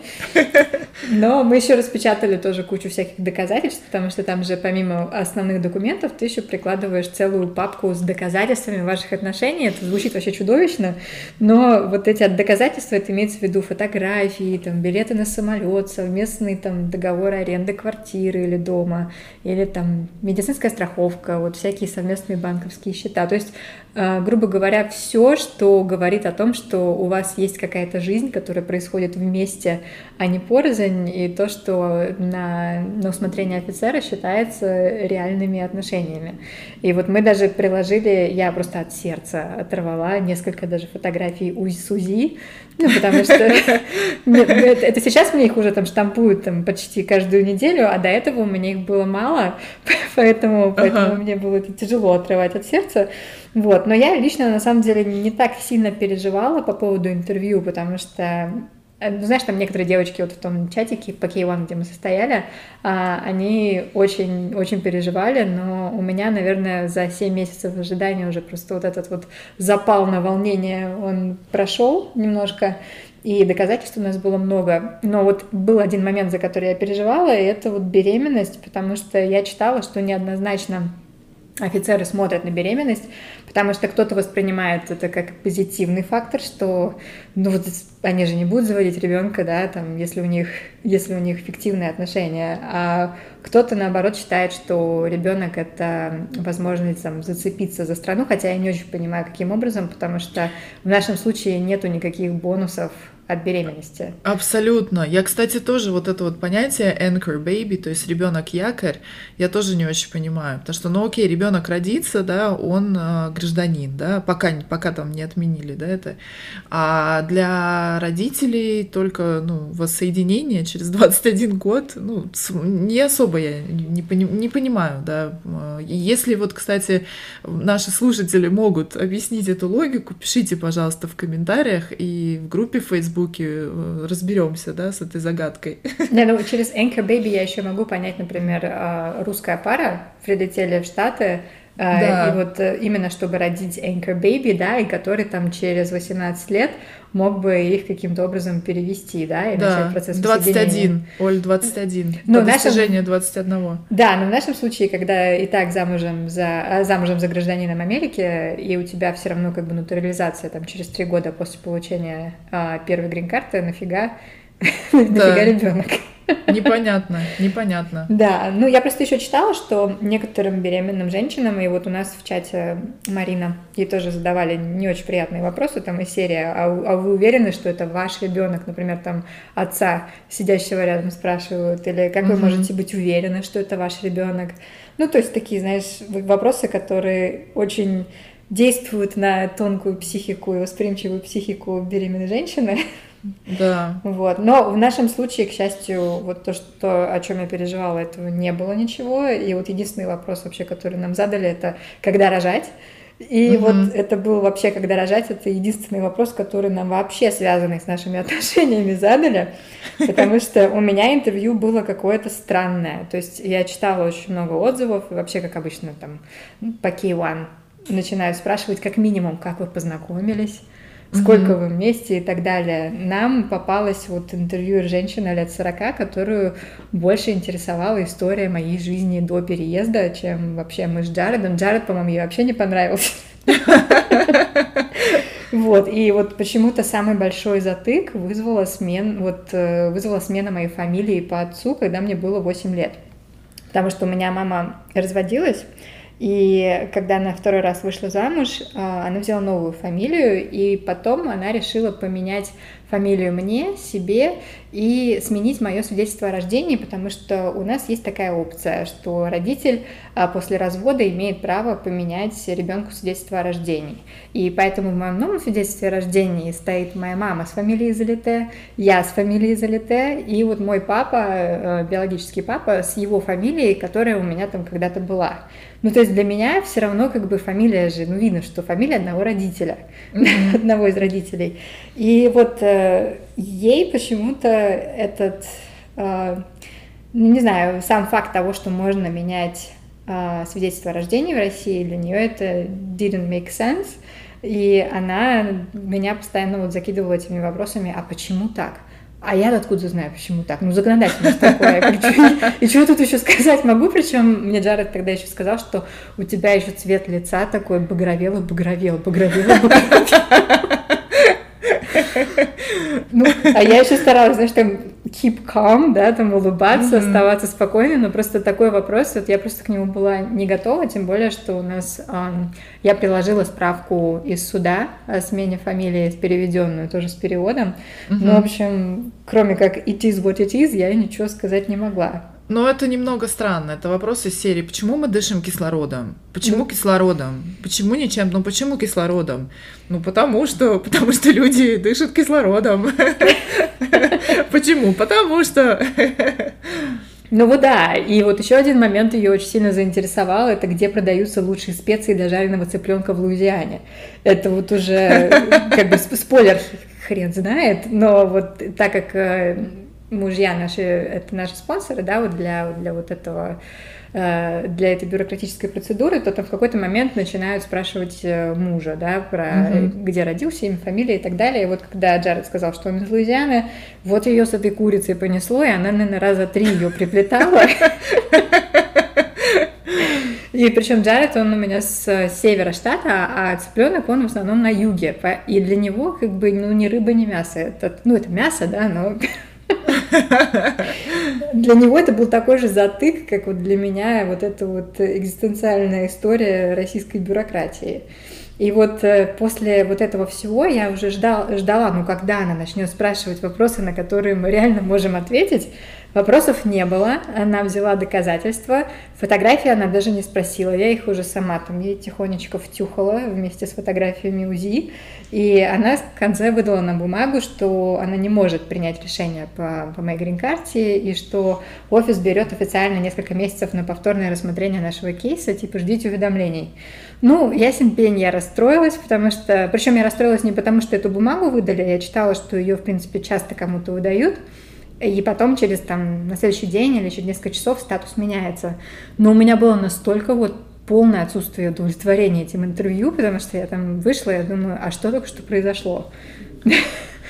Но мы еще распечатали тоже кучу всяких доказательств, потому что там же помимо основных документов ты еще прикладываешь целую папку с доказательствами ваших отношений. Это звучит вообще чудовищно, но вот эти доказательства, это имеется в виду фотографии, там, билеты на самолет, совместный там договор аренды квартиры или дома, или там медицинская страховка, вот всякие совместные банковские счета. То есть грубо говоря, все, что говорит о том, что у вас есть какая-то жизнь, которая происходит вместе, а не порознь, и то, что на, на усмотрение офицера считается реальными отношениями. И вот мы даже приложили, я просто от сердца оторвала несколько даже фотографий с УЗИ, ну, потому что [LAUGHS] это сейчас мне их уже там штампуют там почти каждую неделю, а до этого у меня их было мало, [LAUGHS] поэтому, поэтому мне было тяжело отрывать от сердца. Вот. Но я лично, на самом деле, не так сильно переживала по поводу интервью, потому что э, ну, знаешь, там некоторые девочки вот в том чатике по K1, где мы состояли, а, они очень-очень переживали, но у меня, наверное, за 7 месяцев ожидания уже просто вот этот вот запал на волнение, он прошел немножко, и доказательств у нас было много. Но вот был один момент, за который я переживала, и это вот беременность, потому что я читала, что неоднозначно офицеры смотрят на беременность, потому что кто-то воспринимает это как позитивный фактор, что ну вот они же не будут заводить ребенка, да, там, если у них, если у них фиктивные отношения, а кто-то наоборот считает, что ребенок это возможность там, зацепиться за страну, хотя я не очень понимаю, каким образом, потому что в нашем случае нету никаких бонусов от беременности. Абсолютно. Я, кстати, тоже вот это вот понятие anchor baby, то есть ребенок якорь, я тоже не очень понимаю, потому что, ну окей, ребенок родится, да, он э, гражданин, да, пока пока там не отменили, да, это, а для родителей только, ну, воссоединение через [LAUGHS] 21 год, ну, не особо я не, пони, не понимаю, да. Если вот, кстати, наши слушатели могут объяснить эту логику, пишите, пожалуйста, в комментариях и в группе Facebook Фейсбуке э, разберемся, да, с этой загадкой. [LAUGHS] Да, ну через Anchor Baby я еще могу понять, например, а, русская пара прилетели в Штаты, Да. И вот э, именно чтобы родить anchor baby, да, и который там через 18 лет мог бы их каким-то образом перевести, да, и Да, начать процесс воссоединения. 21, Оль, 21. Ну, По в нашем- достижению 21. Да, но в нашем случае, когда и так замужем за, а, замужем за гражданином Америки, и у тебя все равно как бы натурализация там через три года после получения а, первой грин-карты, нафига, [LAUGHS] нафига ребенок? Непонятно, непонятно. Да, ну я просто еще читала, что некоторым беременным женщинам, и вот у нас в чате Марина, ей тоже задавали не очень приятные вопросы, там из серии, а, вы- а вы уверены, что это ваш ребенок, например, там отца, сидящего рядом, спрашивают, или как вы Мгм. можете быть уверены, что это ваш ребенок? Ну, то есть такие, знаешь, вопросы, которые очень действуют на тонкую психику и восприимчивую психику беременной женщины. Да. Вот. Но в нашем случае, к счастью, вот то, что, о чем я переживала, этого не было ничего. И вот единственный вопрос вообще, который нам задали, это когда рожать. И Мгм. вот это был вообще, когда рожать, это единственный вопрос, который нам вообще связанный с нашими [LAUGHS] отношениями задали, потому [LAUGHS] что у меня интервью было какое-то странное. То есть я читала очень много отзывов, и вообще, как обычно, там, по K1 начинают спрашивать как минимум, как вы познакомились, сколько вы вместе и так далее. Нам попалась вот интервью женщины лет 40, которую больше интересовала история моей жизни до переезда, чем вообще мы с Джаредом. Джаред, по-моему, ей вообще не понравился. Вот, и вот почему-то самый большой затык вызвала, смен, вот, э, вызвала смена моей фамилии по отцу, когда мне было 8 лет. Потому что у меня мама разводилась, и когда она второй раз вышла замуж, а, она взяла новую фамилию, и потом она решила поменять фамилию мне, себе и сменить мое свидетельство о рождении, потому что у нас есть такая опция, что родитель а, после развода имеет право поменять ребенку свидетельство о рождении. И поэтому в моем новом свидетельстве о рождении стоит моя мама с фамилией Залите, я с фамилией Залите, и вот мой папа, э, биологический папа, с его фамилией, которая у меня там когда-то была. Ну, то есть для меня все равно как бы фамилия же, ну, видно, что фамилия одного родителя, [LAUGHS] одного из родителей. И вот э, ей почему-то этот, э, ну, не знаю, сам факт того, что можно менять э, свидетельство о рождении в России, для нее это didn't make sense. И она меня постоянно вот закидывала этими вопросами, а почему так? А я откуда знаю, почему так? Ну, законодательность такое. Я говорю, «Чё- И что тут еще сказать могу? Причем мне Джаред тогда еще сказал, что у тебя еще цвет лица такой багровело, багровел, багровело, багровел. Ну, а я еще старалась, знаешь, там keep calm, да, там улыбаться, Мгм. оставаться спокойной, но просто такой вопрос, вот я просто к нему была не готова, тем более, что у нас, ам, я приложила справку из суда о смене фамилии, переведенную, тоже с переводом, ну, в общем, кроме как it is what it is, я ничего сказать не могла. Но это немного странно. Это вопрос из серии, почему мы дышим кислородом? Почему Ну. кислородом? Почему ничем? Ну почему кислородом? Ну потому что, [LAUGHS] потому что люди дышат кислородом. [LAUGHS] Почему? Потому что... [LAUGHS] Ну вот да, и вот еще один момент ее очень сильно заинтересовал, это где продаются лучшие специи для жареного цыпленка в Луизиане. Это вот уже как бы сп- спойлер хрен знает, но вот так как э, мужья наши, это наши спонсоры, да, вот для, для вот этого э, для этой бюрократической процедуры, то там в какой-то момент начинают спрашивать э, мужа, да, про Мгм. где родился, имя, фамилия и так далее. И вот когда Джаред сказал, что он из Луизианы, вот ее с этой курицей понесло, и она, наверное, раза три ее приплетала. И причем Джаред, он у меня с севера штата, а цыпленок он в основном на юге. И для него как бы ну ни рыба, ни мясо. Это, ну это мясо, да, но для него это был такой же затык, как вот для меня вот эта вот экзистенциальная история российской бюрократии. И вот э, после вот этого всего я уже ждал, ждала, ну когда она начнет спрашивать вопросы, на которые мы реально можем ответить. Вопросов не было, она взяла доказательства, фотографии она даже не спросила, я их уже сама там ей тихонечко втюхала вместе с фотографиями УЗИ, и она в конце выдала на бумагу, что она не может принять решение по, по моей грин-карте, и что офис берет официально несколько месяцев на повторное рассмотрение нашего кейса, типа ждите уведомлений. Ну, ясен пень, я расстроилась, потому что... Причем я расстроилась не потому, что эту бумагу выдали, я читала, что ее, в принципе, часто кому-то выдают, и потом через там на следующий день или через несколько часов статус меняется. Но у меня было настолько вот полное отсутствие удовлетворения этим интервью, потому что я там вышла, я думаю, а что только что произошло?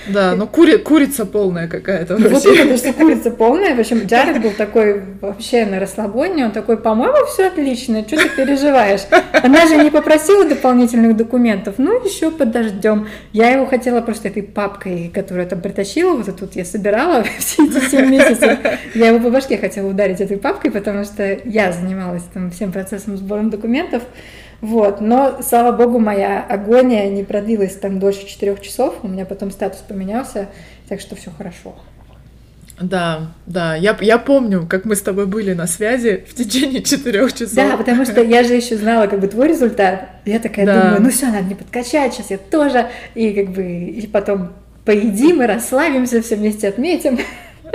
Да, ну кури, курица полная какая-то. Вот именно, что курица полная. В общем, Джаред был такой вообще на расслабоне. Он такой, по-моему, все отлично, что ты переживаешь? Она же не попросила дополнительных документов. Ну, еще подождем. Я его хотела просто этой папкой, которую я там притащила, вот тут я собирала [LAUGHS] все эти 7 месяцев. Я его по башке хотела ударить этой папкой, потому что я занималась там всем процессом сбора документов. Вот, но, слава богу, моя агония не продлилась там дольше четырех часов, у меня потом статус поменялся, так что все хорошо. Да, да, я, я помню, как мы с тобой были на связи в течение четырех часов. Да, потому что я же еще знала как бы твой результат. Я такая да. думаю, ну все, надо мне подкачать, сейчас я тоже, и как бы и потом поедим и расслабимся, все вместе отметим.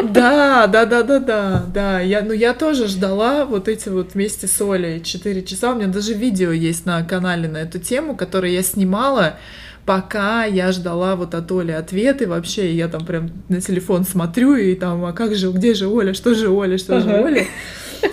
Да, да, да, да, да, да. Я, ну, я тоже ждала вот эти вот вместе с Олей 4 часа. У меня даже видео есть на канале на эту тему, которое я снимала, пока я ждала вот от Оли ответы вообще. Я там прям на телефон смотрю и там, а как же, где же Оля, что же Оля, что же Оля.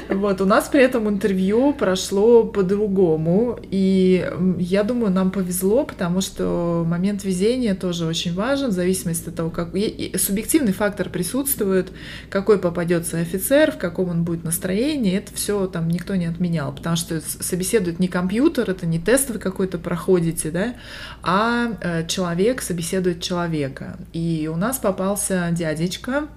Вот, у нас при этом интервью прошло по-другому, и я думаю, нам повезло, потому что момент везения тоже очень важен, в зависимости от того, как... И субъективный фактор присутствует, какой попадется офицер, в каком он будет настроении, это все там никто не отменял, потому что собеседует не компьютер, это не тест вы какой-то проходите, да, а э, человек собеседует человека. И у нас попался дядечка,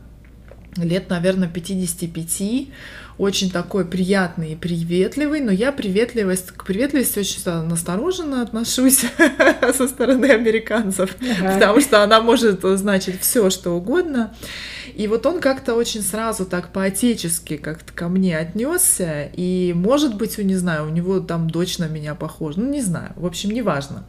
лет, наверное, 55, очень такой приятный и приветливый, но я приветливость, к приветливости очень настороженно отношусь [LAUGHS] со стороны американцев, ага. потому что она может значить все, что угодно. И вот он как-то очень сразу так по-отечески как-то ко мне отнесся, и, может быть, у не знаю, у него там дочь на меня похожа, ну, не знаю, в общем, неважно.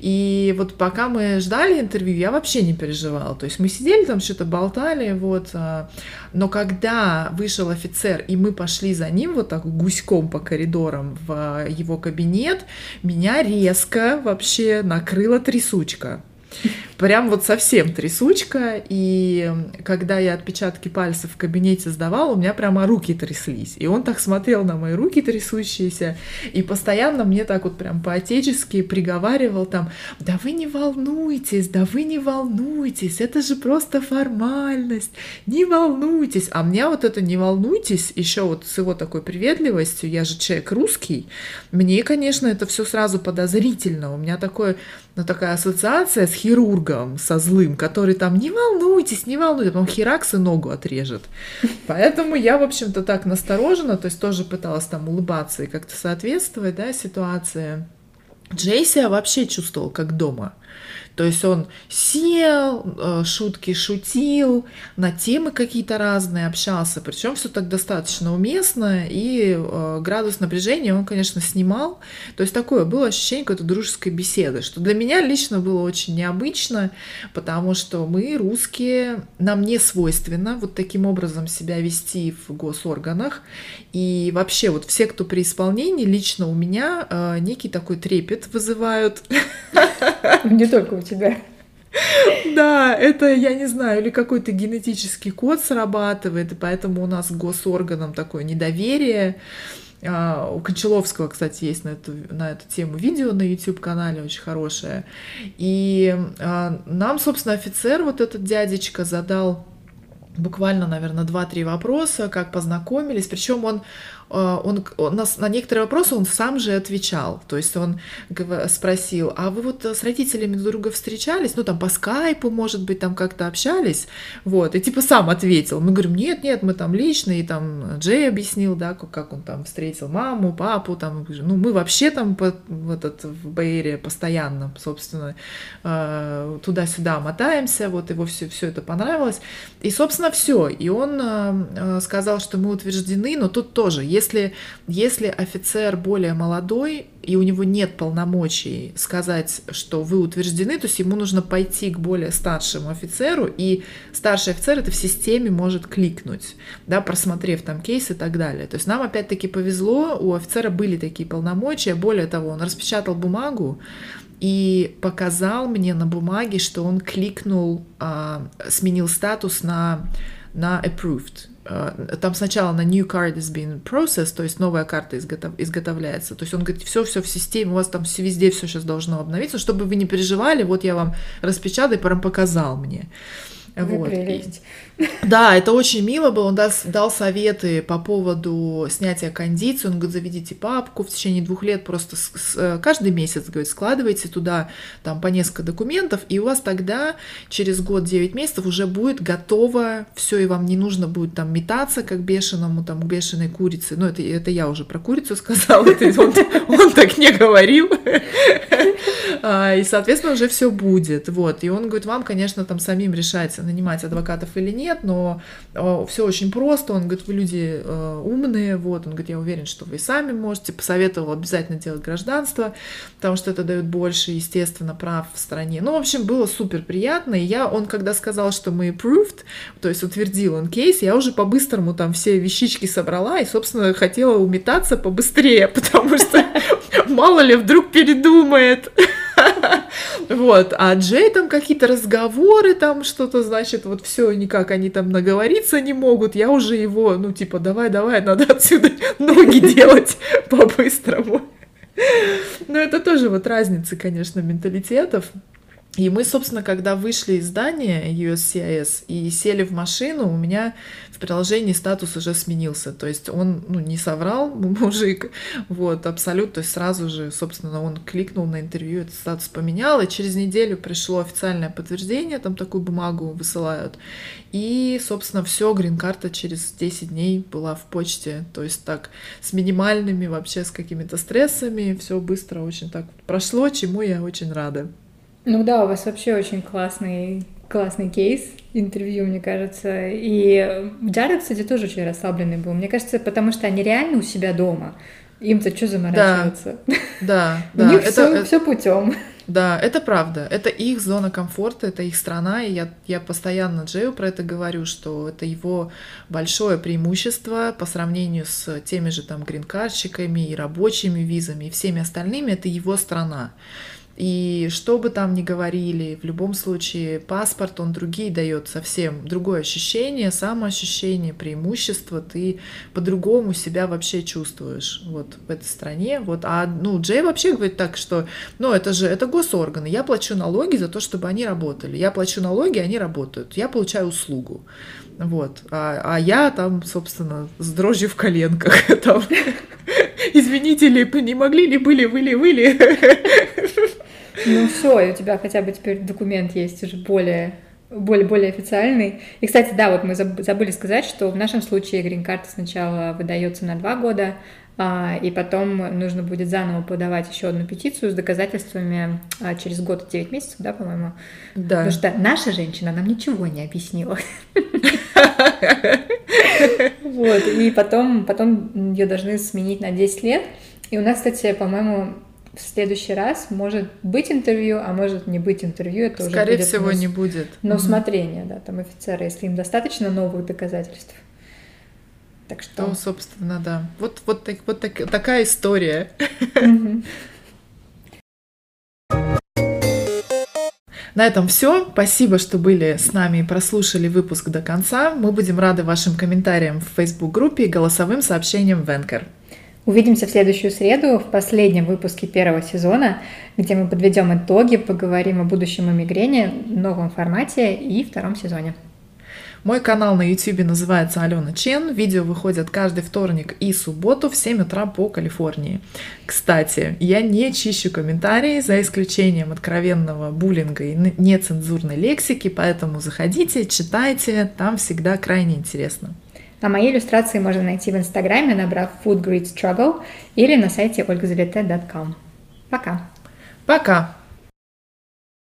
И вот пока мы ждали интервью, я вообще не переживала, то есть мы сидели там, что-то болтали, вот, а, но когда вышел офицер, и мы пошли за ним вот так гуськом по коридорам в его кабинет, меня резко вообще накрыла трясучка. Прям вот совсем трясучка, и когда я отпечатки пальцев в кабинете сдавала, у меня прямо руки тряслись. И он так смотрел на мои руки трясущиеся, и постоянно мне так вот прям по-отечески приговаривал там, да вы не волнуйтесь, да вы не волнуйтесь, это же просто формальность, не волнуйтесь. А мне вот это не волнуйтесь, еще вот с его такой приветливостью, я же человек русский, мне, конечно, это все сразу подозрительно. У меня такое, ну, такая ассоциация с хирургом, со злым, который там не волнуйтесь, не волнуйтесь, потом херакс и ногу отрежет. Поэтому я, в общем-то, так насторожена, то есть тоже пыталась там улыбаться и как-то соответствовать, да, ситуации. Джейси вообще чувствовал как дома. То есть он сел, э, шутки шутил, на темы какие-то разные общался, причем все так достаточно уместно, и э, градус напряжения он, конечно, снимал. То есть такое было ощущение какой-то дружеской беседы, что для меня лично было очень необычно, потому что мы, русские, нам не свойственно вот таким образом себя вести в госорганах. И вообще вот все, кто при исполнении, лично у меня э, некий такой трепет вызывают. [LAUGHS] [LAUGHS] Не только у тебя. Да, это, я не знаю, или какой-то генетический код срабатывает, и поэтому у нас госорганам такое недоверие. А, у Кончаловского, кстати, есть на эту, на эту тему видео на YouTube-канале очень хорошее. И а, нам, собственно, офицер, вот этот дядечка, задал буквально, наверное, 2-3 вопроса, как познакомились. Причем он он, он на, на некоторые вопросы он сам же отвечал. То есть он спросил, а вы вот с родителями друг друга встречались? Ну, там по скайпу, может быть, там как-то общались? Вот, и типа сам ответил. Мы говорим, нет, нет, мы там лично, и там Джей объяснил, да, как, как он там встретил маму, папу, там, ну, мы вообще там по, в, этот, в Бейре постоянно, собственно, э, туда-сюда мотаемся, вот его все, все это понравилось. И, собственно, все. И он э, сказал, что мы утверждены, но тут тоже если, если офицер более молодой, и у него нет полномочий сказать, что вы утверждены, то есть ему нужно пойти к более старшему офицеру, и старший офицер это в системе может кликнуть, да, просмотрев там кейс и так далее. То есть нам опять-таки повезло, у офицера были такие полномочия, более того, он распечатал бумагу, и показал мне на бумаге, что он кликнул, а, сменил статус на на approved. Э, там сначала на new card is being processed, то есть новая карта изготов, изготовляется. То есть он говорит, все, все в системе, у вас там все везде все сейчас должно обновиться, чтобы вы не переживали, вот я вам распечатал, прям показал мне. Вот. Прелесть. [LAUGHS] Да, это очень мило было. Он дал, советы по поводу снятия кондиции. Он говорит, заведите папку в течение двух лет, просто с, с, э, каждый месяц, говорит, складывайте туда там по несколько документов, и у вас тогда через год 9 месяцев уже будет готово все, и вам не нужно будет там метаться, как бешеному, там, бешеной курице. Ну, это, это я уже про курицу сказала, он, он так не говорил. [LAUGHS] А, и, соответственно, уже все будет. Вот. И он говорит, вам, конечно, там самим решать, нанимать адвокатов или нет, нет, но э, все очень просто. Он говорит, вы люди э, умные, вот. Он говорит, я уверен, что вы сами можете. Посоветовал обязательно делать гражданство, потому что это дает больше, естественно, прав в стране. Ну, в общем, было супер приятно. И я, он когда сказал, что мы approved, то есть утвердил он кейс, я уже по-быстрому там все вещички собрала и, собственно, хотела уметаться побыстрее, [LAUGHS] потому что мало ли вдруг передумает. Вот, а Джей там какие-то разговоры, там что-то, значит, вот все никак они там наговориться не могут. Я уже его, ну, типа, давай-давай, надо [LAUGHS] отсюда ноги делать [LAUGHS] по-быстрому. [LAUGHS] Но это тоже вот разница, конечно, менталитетов. И мы, собственно, когда вышли из здания USCIS и сели в машину, у меня в приложении статус уже сменился. То есть он ну, не соврал, [LAUGHS] мужик, вот, абсолютно. То есть сразу же, собственно, он кликнул на интервью, этот статус поменял, и через неделю пришло официальное подтверждение, там такую бумагу высылают. И, собственно, все, грин-карта через 10 дней была в почте. То есть так, с минимальными вообще, с какими-то стрессами, все быстро очень так прошло, чему я очень рада. Ну да, у вас вообще очень классный, классный кейс интервью, мне кажется. И Джаред, кстати, тоже очень расслабленный был. Мне кажется, потому что они реально у себя дома. Им-то что заморачиваться? Да, да. [LAUGHS] У них все, все путем. Да, это правда. Это их зона комфорта, это их страна. И я, я постоянно Джею про это говорю, что это его большое преимущество по сравнению с теми же там грин-картщиками и рабочими визами и всеми остальными. Это его страна. И что бы там ни говорили, в любом случае паспорт, он другие дает совсем другое ощущение, самоощущение, преимущество, ты по-другому себя вообще чувствуешь вот в этой стране. Вот. А ну, Джей вообще говорит так, что ну, это же это госорганы, я плачу налоги за то, чтобы они работали. Я плачу налоги, они работают. Я получаю услугу. Вот. А, а я там, собственно, с дрожью в коленках. [LAUGHS] Там, Извините ли, не могли ли, были, были, были. Ну все, и у тебя хотя бы теперь документ есть уже более более, более официальный. И, кстати, да, вот мы забыли сказать, что в нашем случае грин-карта сначала выдается на два года, а, и потом нужно будет заново подавать еще одну петицию с доказательствами а, через год и 9 месяцев, да, по-моему? Да. Потому что наша женщина нам ничего не объяснила. [LAUGHS] Вот, и потом, потом ее должны сменить на 10 лет. И у нас, кстати, по-моему, в следующий раз может быть интервью, а может не быть интервью. Это Скорее уже будет всего, не будет. На усмотрение, да, там офицера, если им достаточно новых доказательств. Так что... Ну, собственно, да. Вот, вот, так, вот так, такая история. На этом все. Спасибо, что были с нами и прослушали выпуск до конца. Мы будем рады вашим комментариям в Facebook-группе и голосовым сообщениям в Anchor. Увидимся в следующую среду в последнем выпуске первого сезона, где мы подведем итоги, поговорим о будущем о мигрени, новом формате и втором сезоне. Мой канал на YouTube называется Алена Чен. Видео выходят каждый вторник и субботу в 7 утра по Калифорнии. Кстати, я не чищу комментарии, за исключением откровенного буллинга и нецензурной лексики, поэтому заходите, читайте, там всегда крайне интересно. А мои иллюстрации можно найти в Инстаграме, набрав Food Grid Struggle или на сайте olgazavete.com. Пока! Пока!